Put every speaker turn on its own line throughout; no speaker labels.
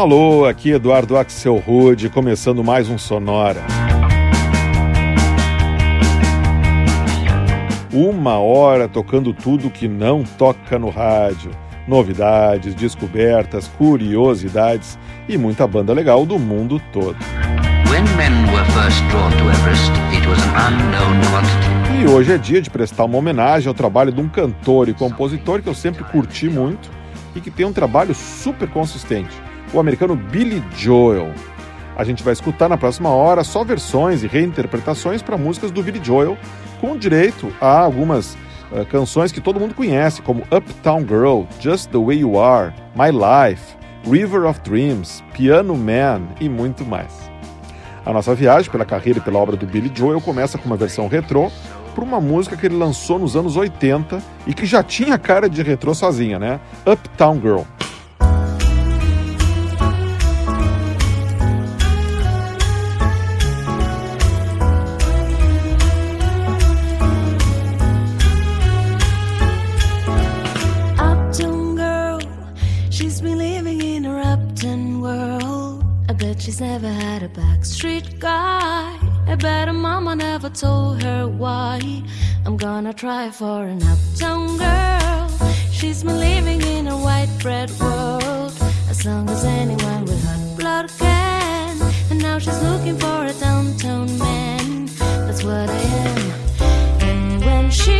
Alô, aqui Eduardo Axel Rude, começando mais um Sonora. Uma hora tocando tudo que não toca no rádio. Novidades, descobertas, curiosidades e muita banda legal do mundo todo. E hoje é dia de prestar uma homenagem ao trabalho de um cantor e compositor que eu sempre curti muito e que tem um trabalho super consistente o americano Billy Joel. A gente vai escutar na próxima hora só versões e reinterpretações para músicas do Billy Joel, com direito a algumas uh, canções que todo mundo conhece, como Uptown Girl, Just the Way You Are, My Life, River of Dreams, Piano Man e muito mais. A nossa viagem pela carreira e pela obra do Billy Joel começa com uma versão retrô para uma música que ele lançou nos anos 80 e que já tinha cara de retrô sozinha, né? Uptown Girl.
Never had a backstreet guy. I bet her mama never told her why. I'm gonna try for an uptown girl. She's been living in a white bread world. As long as anyone with hot blood can. And now she's looking for a downtown man. That's what I am. And when she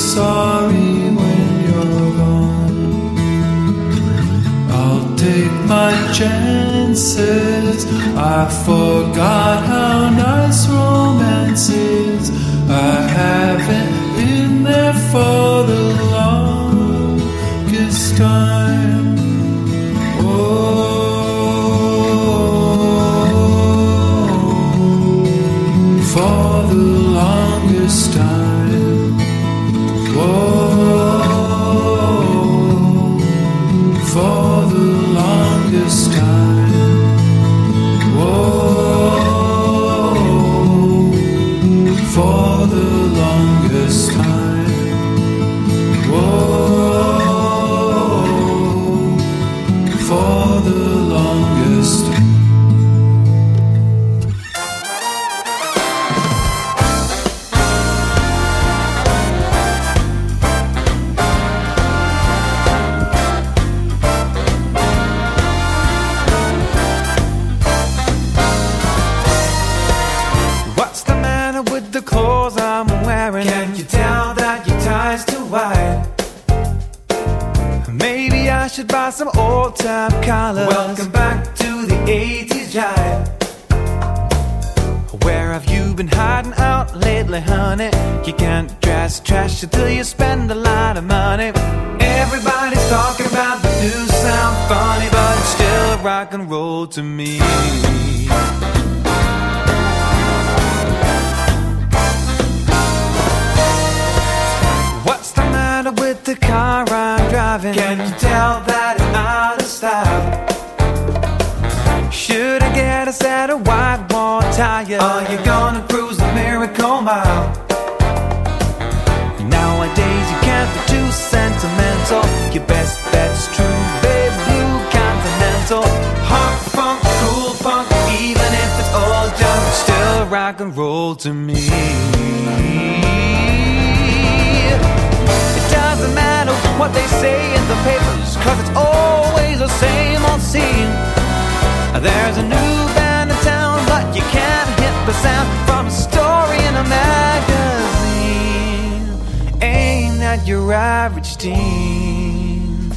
sorry when you're gone. I'll take my chances. I forgot how nice romance is. I haven't been there for the longest time.
the car I'm driving. Can you tell that it's out of style? Should I get a set of white wall tires? Are you gonna cruise the miracle mile? Nowadays you can't be too sentimental. Your best bet's true, babe. Blue continental, hot funk, cool funk. Even if it's all junk, still rock and roll to me doesn't matter what they say in the papers, cause it's always the same old scene. There's a new band in town, but you can't hit the sound from a story in a magazine. Ain't that your average teen?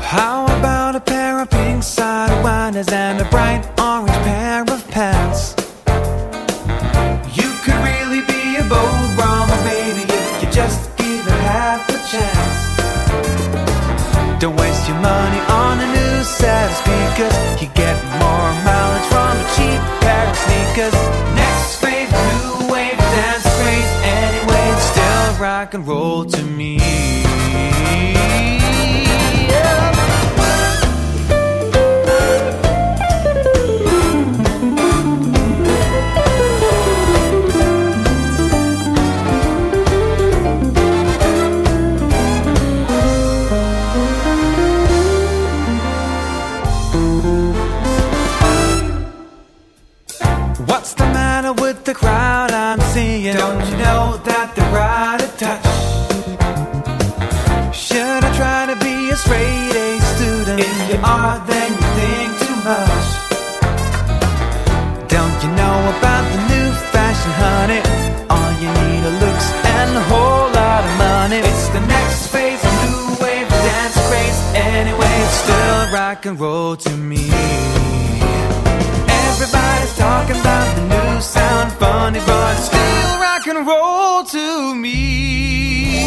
How about a pair of pink side and a bright orange pair of pants? set of speakers. You get more mileage from a cheap pair of sneakers. Next wave, new wave, dance craze. Anyway, it's still rock and roll to me. the crowd I'm seeing. Don't you know that they're out of touch? Should I try to be a straight A student? If you are, then you think too much. Don't you know about the new fashion, honey? All you need are looks and a whole lot of money. It's the next phase, a new wave dance craze. Anyway, it's still rock and roll to me. Everybody's talking about the new sound, funny, but still rock and roll to me.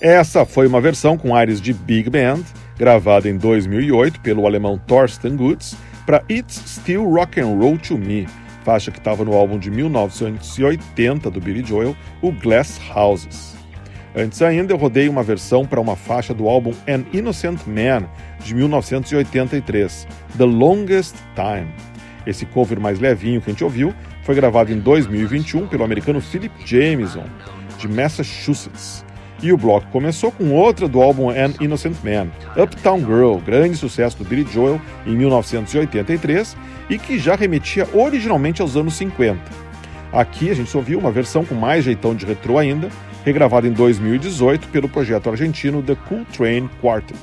Essa foi uma versão com ares de big band, gravada em 2008 pelo alemão Thorsten Gutz para It's Still Rock and Roll to Me, faixa que estava no álbum de 1980 do Billy Joel, o Glass Houses. Antes ainda, eu rodei uma versão para uma faixa do álbum An Innocent Man, de 1983, The Longest Time. Esse cover mais levinho que a gente ouviu foi gravado em 2021 pelo americano Philip Jameson, de Massachusetts. E o bloco começou com outra do álbum An Innocent Man, Uptown Girl, grande sucesso do Billy Joel em 1983 e que já remetia originalmente aos anos 50. Aqui a gente ouviu uma versão com mais jeitão de retrô ainda, regravada em 2018 pelo projeto argentino The Cool Train Quartet.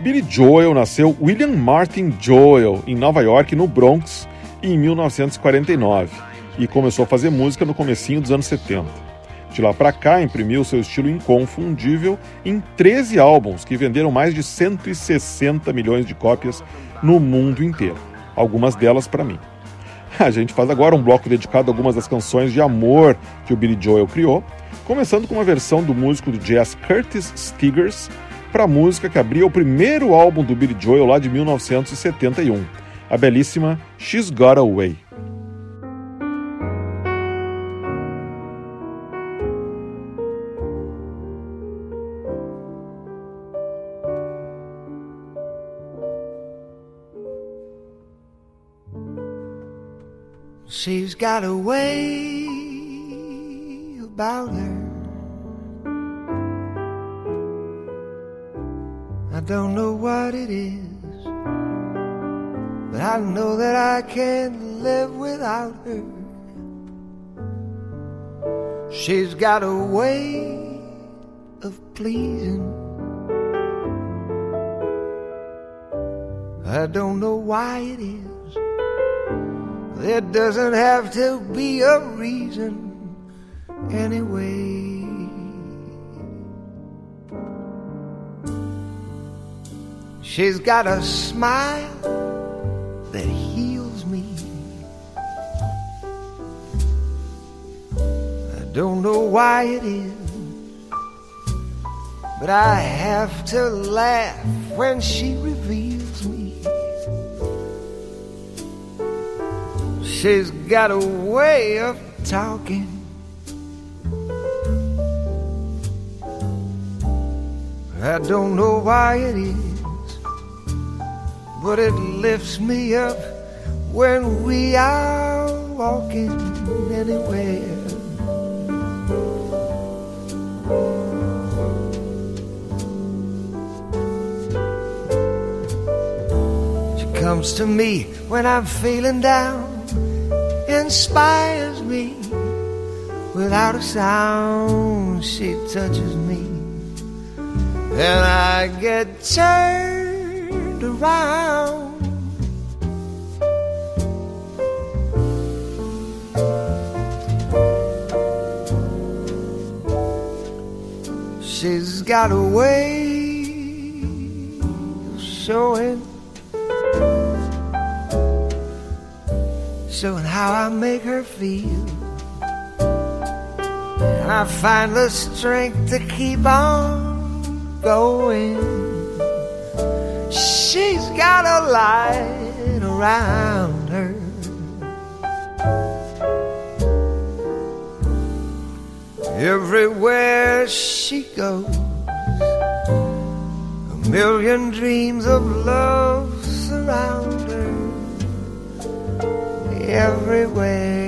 Billy Joel nasceu William Martin Joel em Nova York, no Bronx, em 1949 e começou a fazer música no comecinho dos anos 70. De lá para cá, imprimiu seu estilo inconfundível em 13 álbuns que venderam mais de 160 milhões de cópias no mundo inteiro, algumas delas para mim. A gente faz agora um bloco dedicado a algumas das canções de amor que o Billy Joel criou, começando com uma versão do músico de jazz Curtis Stigers para a música que abria o primeiro álbum do Billy Joel lá de 1971, a belíssima She's Got Away.
She's got a way about her. I don't know what it is, but I know that I can't live without her. She's got a way of pleasing. I don't know why it is. There doesn't have to be a reason anyway. She's got a smile that heals me. I don't know why it is, but I have to laugh when she reveals She's got a way of talking. I don't know why it is, but it lifts me up when we are walking anywhere. She comes to me when I'm feeling down inspires me. Without a sound, she touches me. And I get turned around. She's got a way of showing showing how I make her feel. And I find the strength to keep on going. She's got a light around her. Everywhere she goes, a million dreams of love surround everywhere. without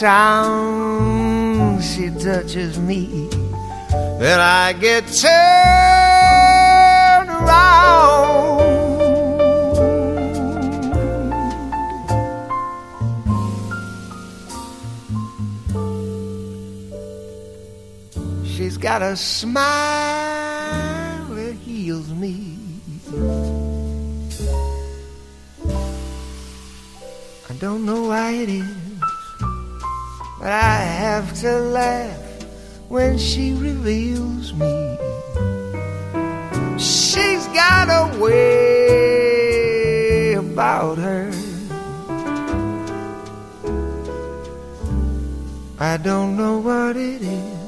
sound she touches me. Then I get turned around. She's got a smile don't know what it is,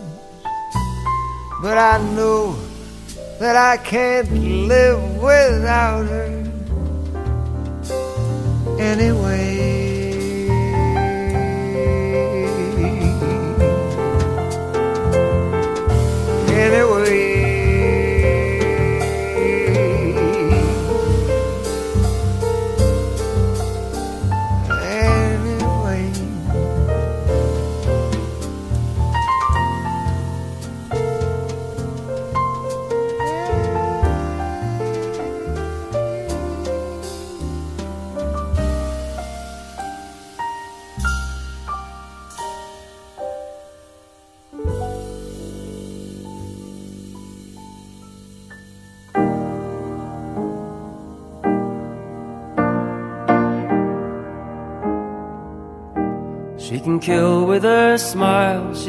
but I know that I can't live without her. Anyway.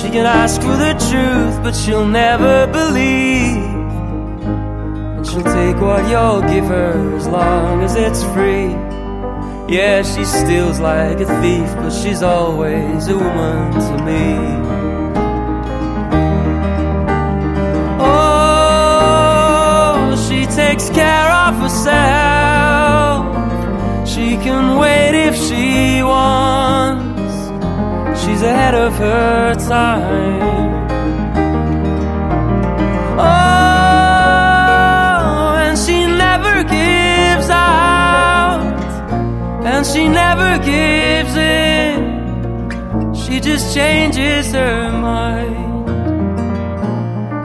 She can ask for the truth, but she'll never believe. And she'll take what you'll give her as long as it's free. Yeah, she steals like a thief, but she's always a woman to me. Oh, she takes care of herself. She can wait if she wants she's ahead of her time. Oh, and she never gives out, and she never gives in. She just changes her mind,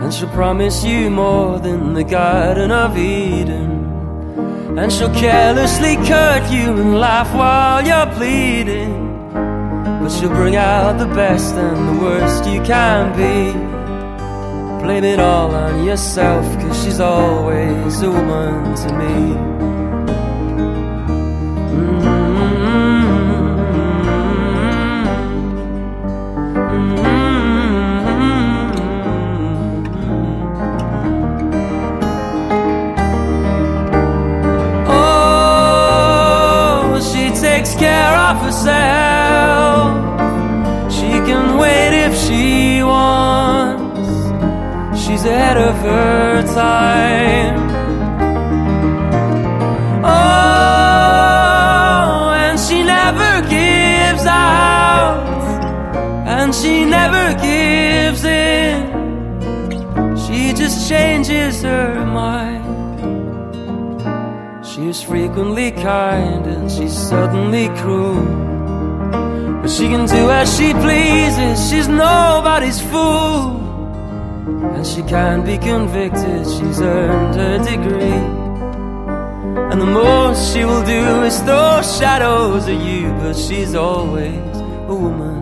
and she'll promise you more than the Garden of Eden. And she'll carelessly cut you and laugh while you're bleeding. But she'll bring out the best and the worst you can be. Blame it all on yourself, cause she's always a woman to me. Ahead of her time. Oh, and she never gives out, and she never gives in. She just changes her mind. She's frequently kind and she's suddenly cruel. But she can do as she pleases, she's nobody's fool. And she can be convicted, she's earned her degree. And the most she will do is throw shadows at you, but she's always a woman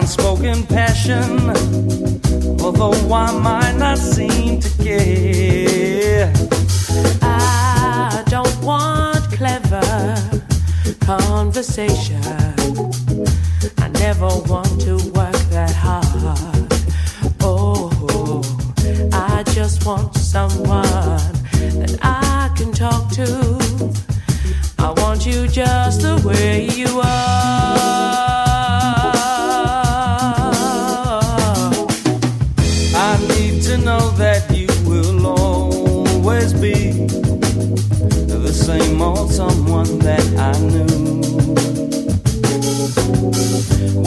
unspoken passion, although I might not seem to care.
I don't want clever conversation. I never want to work that hard. Oh, I just want someone that I can talk to. I want you just the way you are.
same old someone that I knew.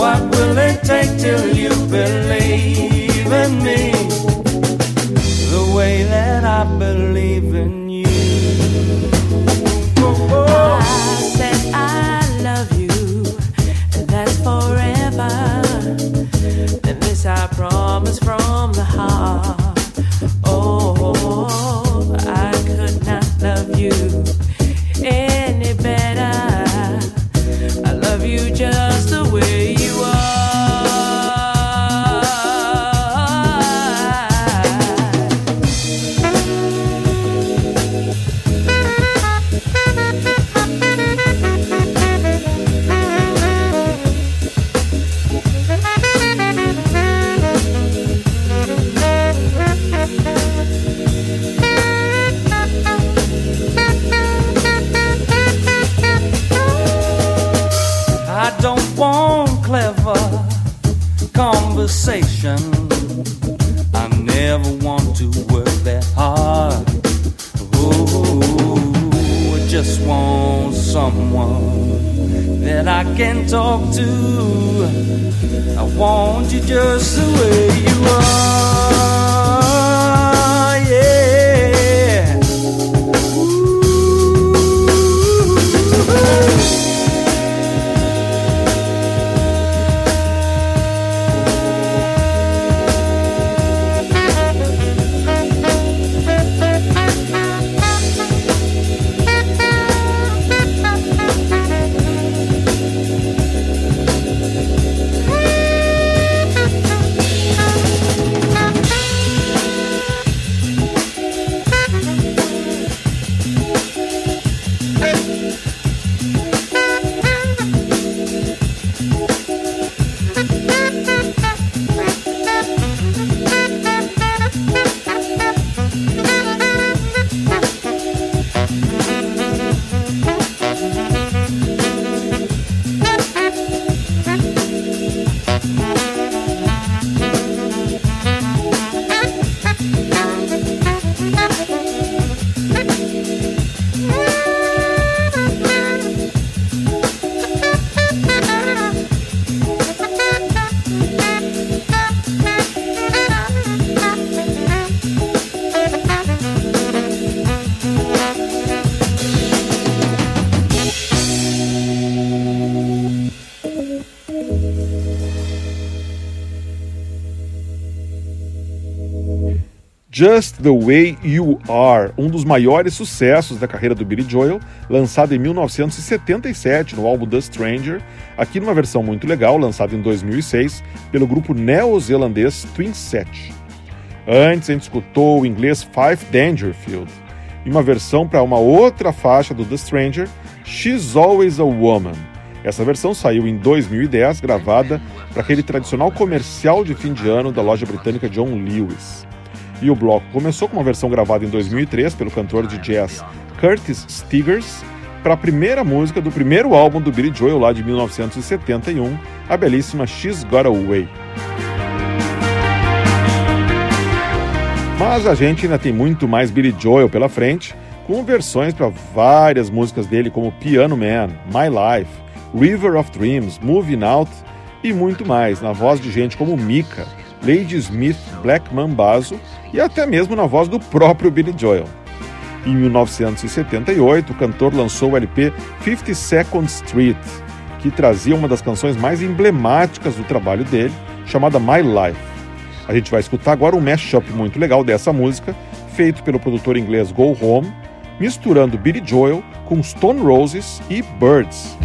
What will it take till you believe in me the way that I believe in you? I
said I love you, and that's forever. And this I promise from the heart.
conversation. I never want to work that hard. Oh, I just want someone that I can talk to. I want you just the way you are.
Just the Way You Are, um dos maiores sucessos da carreira do Billy Joel, lançado em 1977 no álbum The Stranger, aqui numa versão muito legal, lançada em 2006 pelo grupo neozelandês Twin Set. Antes, a gente escutou o inglês Five Dangerfield, e uma versão para uma outra faixa do The Stranger, She's Always a Woman. Essa versão saiu em 2010, gravada para aquele tradicional comercial de fim de ano da loja britânica John Lewis. E o bloco começou com uma versão gravada em 2003 pelo cantor de jazz Curtis Stigers para a primeira música do primeiro álbum do Billy Joel lá de 1971, a belíssima She's Got Away. Mas a gente ainda tem muito mais Billy Joel pela frente, com versões para várias músicas dele como Piano Man, My Life, River of Dreams, Moving Out e muito mais, na voz de gente como Mika, Lady Smith, Black Mambazo e até mesmo na voz do próprio Billy Joel. Em 1978, o cantor lançou o LP 52nd Street, que trazia uma das canções mais emblemáticas do trabalho dele, chamada My Life. A gente vai escutar agora um mashup muito legal dessa música, feito pelo produtor inglês Go Home, misturando Billy Joel com Stone Roses e Birds.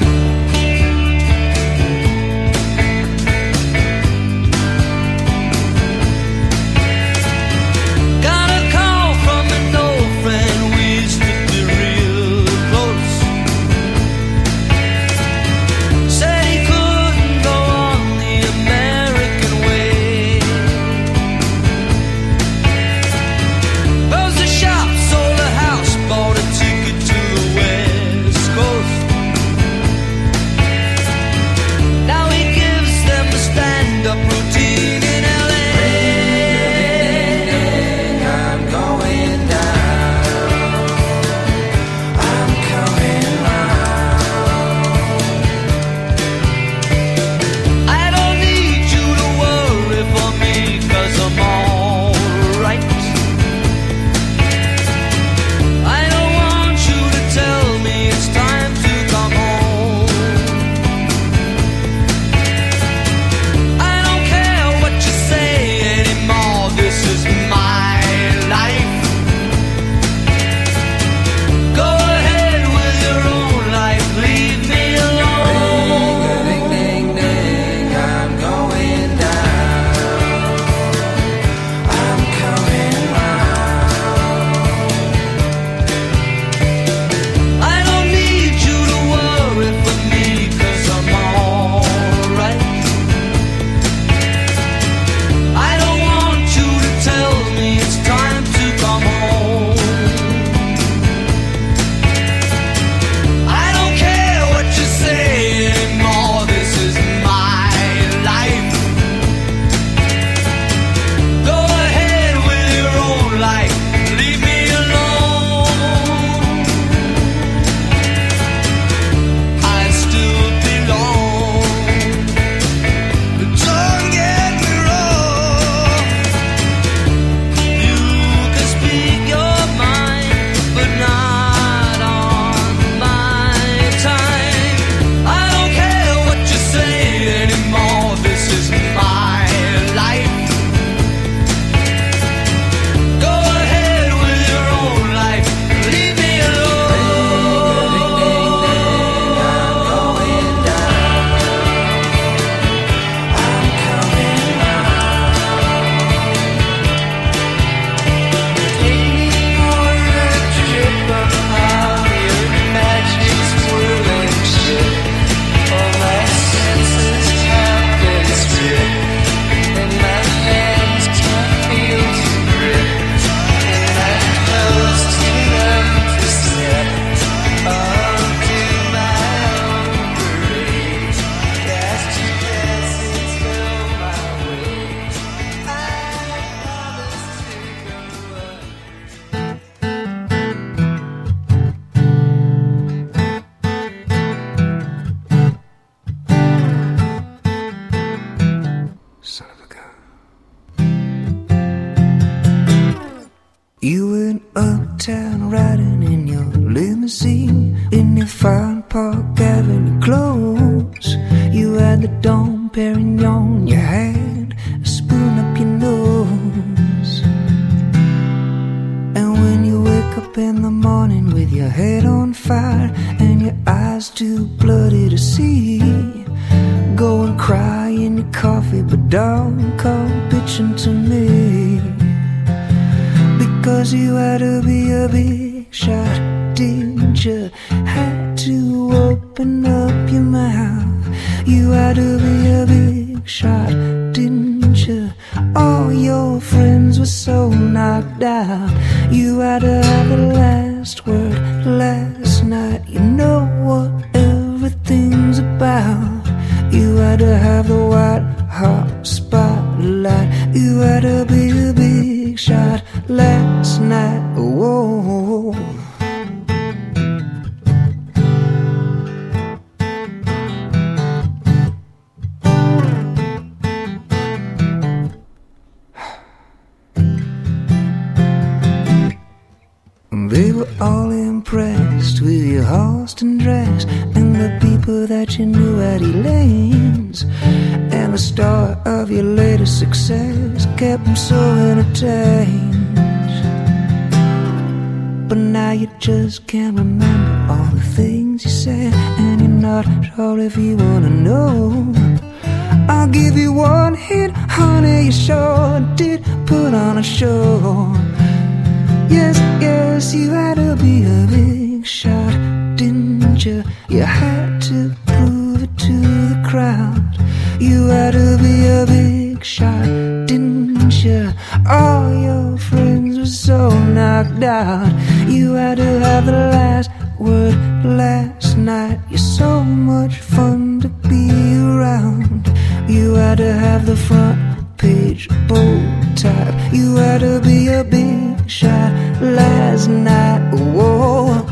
Coffee, but don't come bitching to me. Because you had to be a big shot, didn't you? Had to open up your mouth. You had to be a big shot, didn't you? All your friends were so knocked out. You had to have the last word last night. You know what everything's about. You had to have the white. You had to be a big shot last night. Whoa. They were all impressed with your Halston dress and the people that you knew at Elaine's. And the star of your latest success kept them so entertained. But now you just can't remember all the things you said, and you're not sure if you wanna know. I'll give you one hit, honey, you sure did put on a show. Yes, yes, you had to be a big shot, didn't you? You had to prove it to the crowd. You had to be a big shot, didn't you? All your friends were so knocked out. You had to have the last word last night. You're so much fun to be around. You had to have the front page bold type. You had to be a big shot last night. Whoa.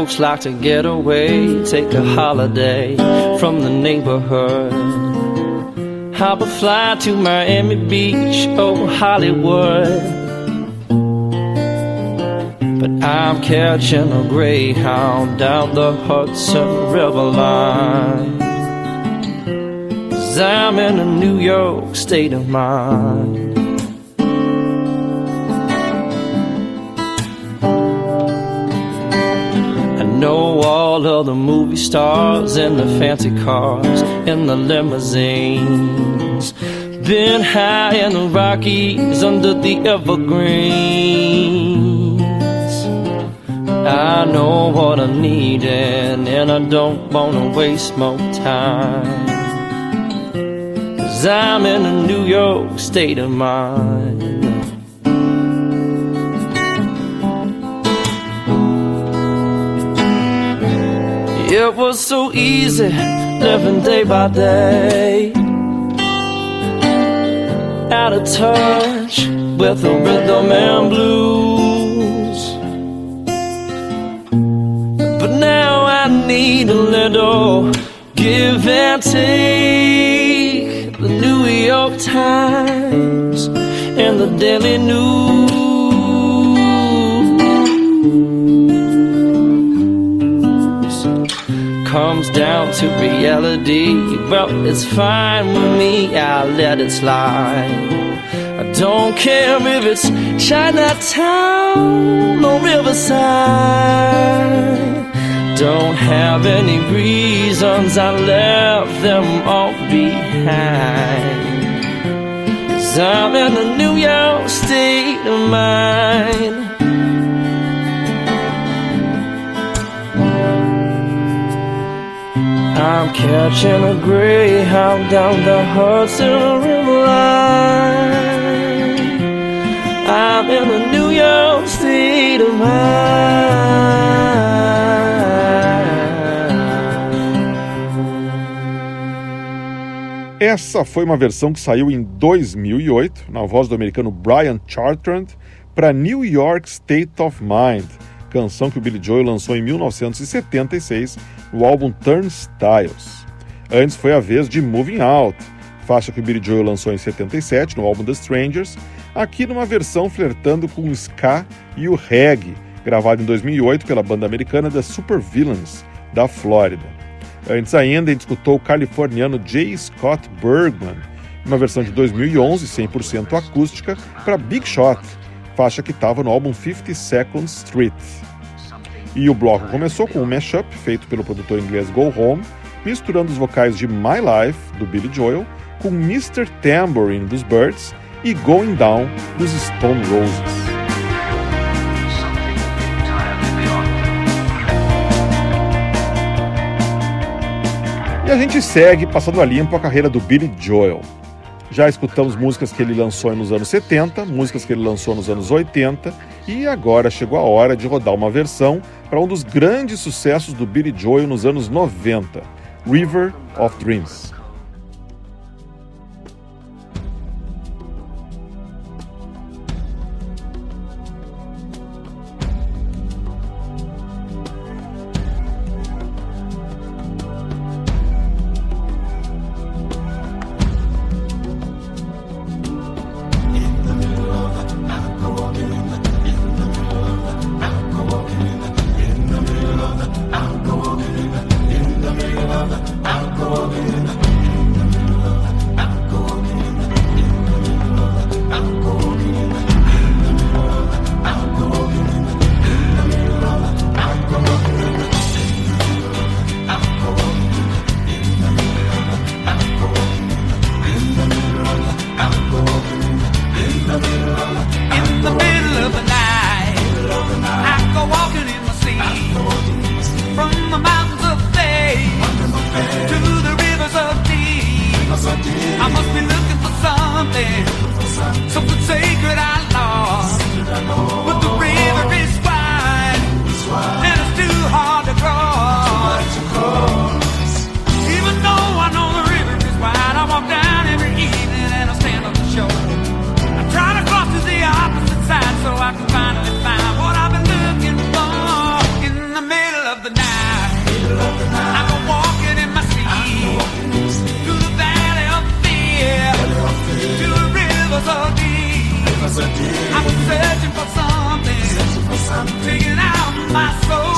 Folks like to get away, take a holiday from the neighborhood. Hop a fly to Miami Beach, oh Hollywood. But I'm catching a greyhound down the Hudson River line. Cause I'm in a New York state of mind. All of the movie stars and the fancy cars and the limousines. Been high in the Rockies under the evergreens. I know what I need and, and I don't wanna waste more time. Cause I'm in a New York state of mind. It was so easy living day by day. Out of touch with the rhythm and blues. But now I need a little give and take. The New York Times and the Daily News. Comes down to reality, well, it's fine with me, I'll let it slide. I don't care if it's Chinatown or Riverside. Don't have any reasons, I left them all behind. Cause I'm in a New York state of mind. I'm catching a greyhound down the Hudson River line. I'm in a New York state of mind.
Essa foi uma versão que saiu em 2008, na voz do americano Brian Chartrand, para New York State of Mind, canção que o Billy Joel lançou em 1976 no álbum Turnstiles. Antes foi a vez de Moving Out, faixa que o Billy Joel lançou em 77 no álbum The Strangers, aqui numa versão flertando com o ska e o reggae, gravado em 2008 pela banda americana The Super Villains, da Flórida. Antes ainda, gente escutou o californiano J. Scott Bergman, uma versão de 2011, 100% acústica, para Big Shot, faixa que estava no álbum 52nd Street. E o bloco começou com um mashup feito pelo produtor inglês Go Home, misturando os vocais de My Life, do Billy Joel, com Mr. Tambourine, dos Birds, e Going Down, dos Stone Roses. E a gente segue passando a limpo a carreira do Billy Joel. Já escutamos músicas que ele lançou nos anos 70, músicas que ele lançou nos anos 80 e agora chegou a hora de rodar uma versão para um dos grandes sucessos do Billy Joel nos anos 90, River of Dreams.
to the rivers of deep. I must be looking for something, something sacred I lost. my soul.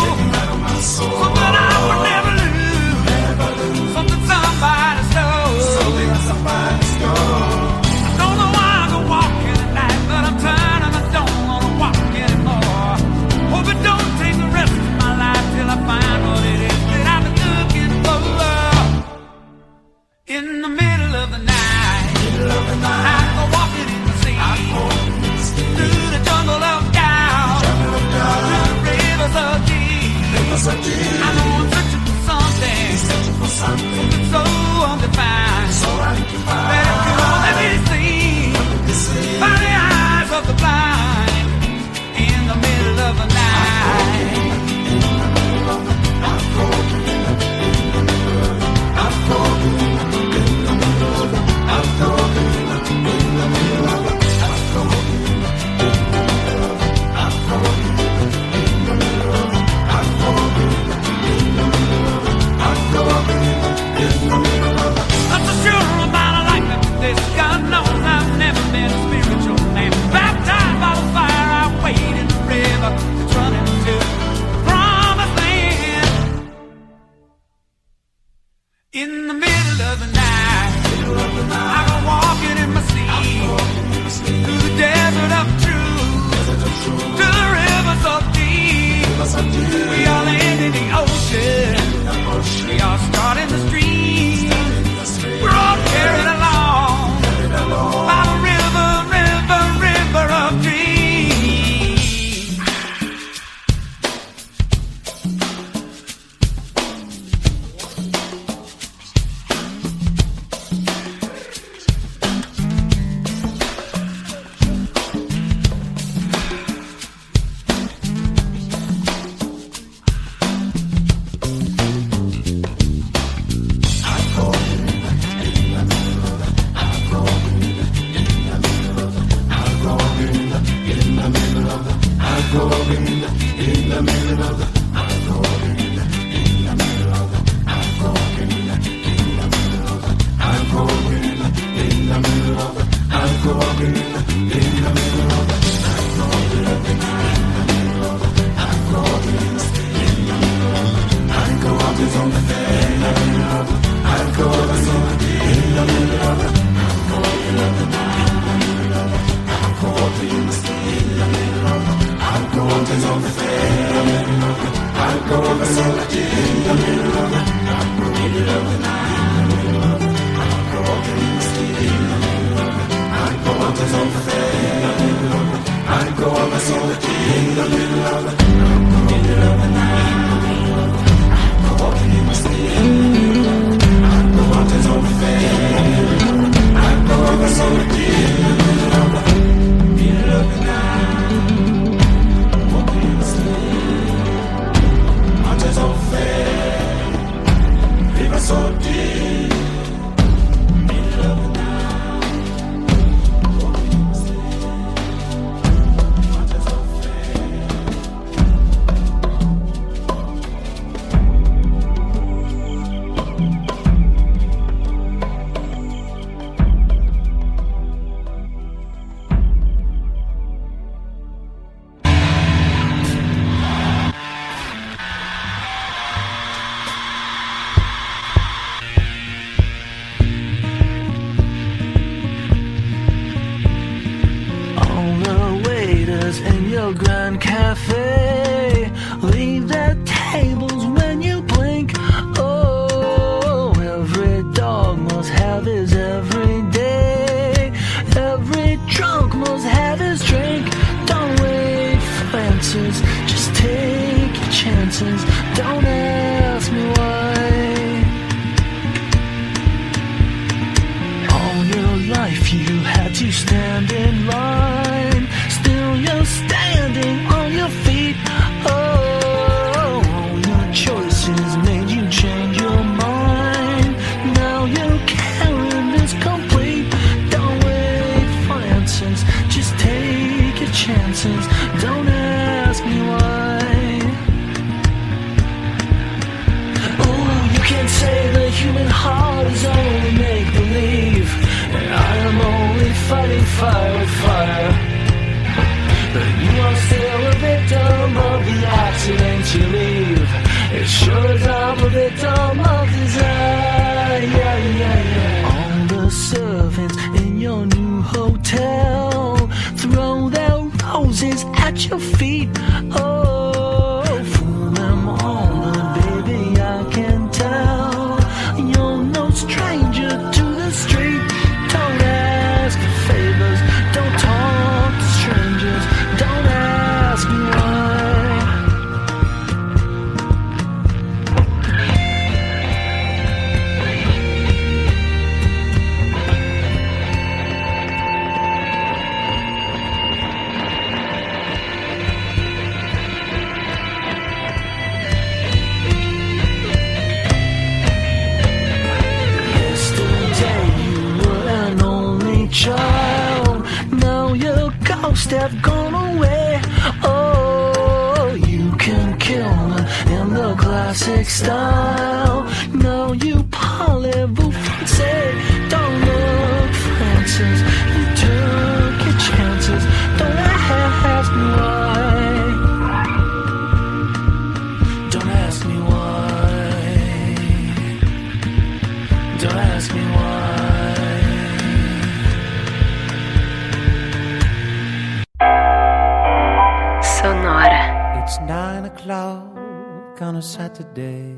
Saturday.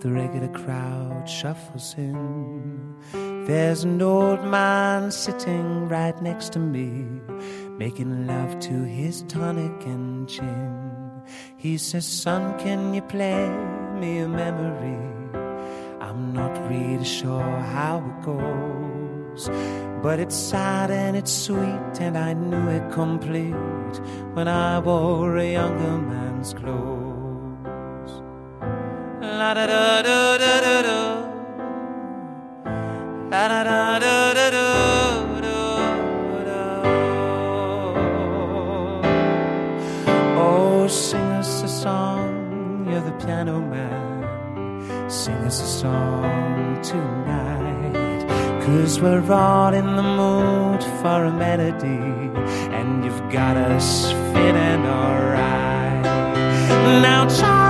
The regular crowd shuffles in. There's an old man sitting right next to me, making love to his tonic and gin. He says, Son, can you play me a memory? I'm not really sure how it goes. But it's sad and it's sweet, and I knew it complete when I wore a younger man's clothes. La da da da da da da. La da da da da da. Oh, sing us a song, you're the piano man. Sing us a song tonight. Cause we're all in the mood for a melody, and you've got us feeling alright. Now, John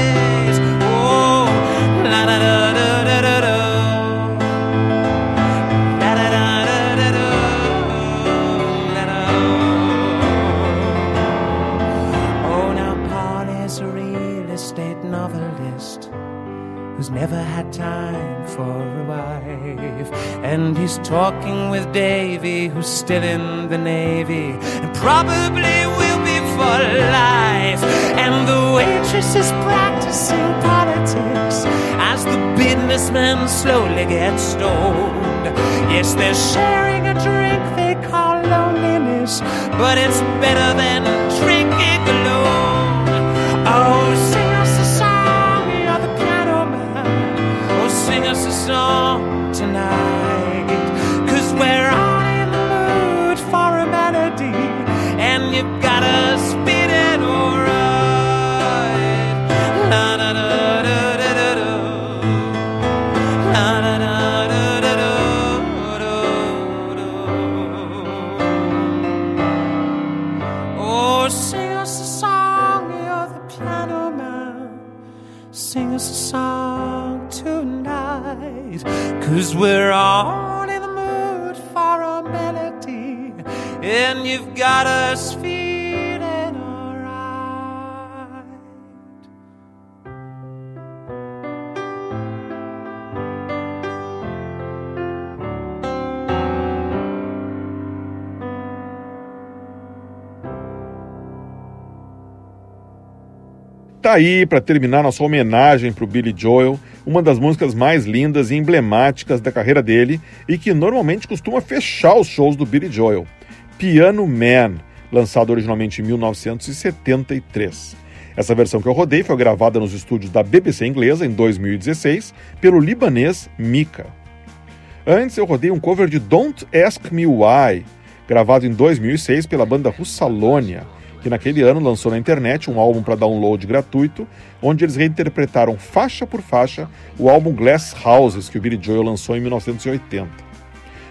Davy, who's still in the Navy, and probably will be for life. And the waitress is practicing politics as the businessman slowly gets stoned. Yes, they're sharing a drink they call loneliness, but it's better than
Tá aí para terminar nossa homenagem para o Billy Joel, uma das músicas mais lindas e emblemáticas da carreira dele e que normalmente costuma fechar os shows do Billy Joel. Piano Man, lançado originalmente em 1973. Essa versão que eu rodei foi gravada nos estúdios da BBC inglesa em 2016 pelo libanês Mika. Antes eu rodei um cover de Don't Ask Me Why, gravado em 2006 pela banda Russalônia, que naquele ano lançou na internet um álbum para download gratuito, onde eles reinterpretaram faixa por faixa o álbum Glass Houses, que o Billy Joel lançou em 1980.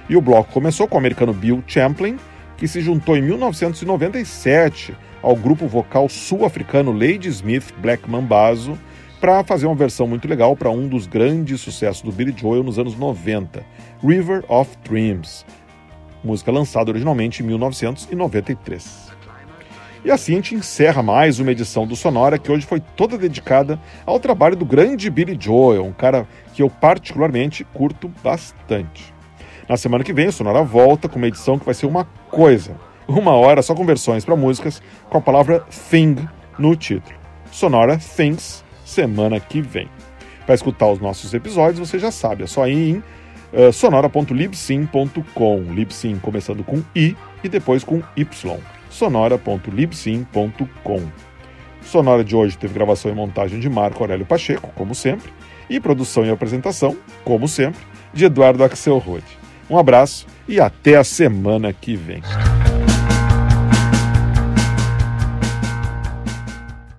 E o bloco começou com o americano Bill Champlin, que se juntou em 1997 ao grupo vocal sul-africano Lady Smith Black Mambazo para fazer uma versão muito legal para um dos grandes sucessos do Billy Joel nos anos 90, River of Dreams, música lançada originalmente em 1993. E assim a gente encerra mais uma edição do Sonora, que hoje foi toda dedicada ao trabalho do grande Billy Joel, um cara que eu particularmente curto bastante. Na semana que vem, o Sonora volta com uma edição que vai ser uma coisa. uma hora só com versões para músicas com a palavra thing no título. Sonora Things, semana que vem. Para escutar os nossos episódios, você já sabe, é só ir em uh, sonora.libsim.com. Libsim começando com I e depois com Y. sonora.libsim.com. Sonora de hoje teve gravação e montagem de Marco Aurélio Pacheco, como sempre, e produção e apresentação, como sempre, de Eduardo Axel Rode. Um abraço e até a semana que vem.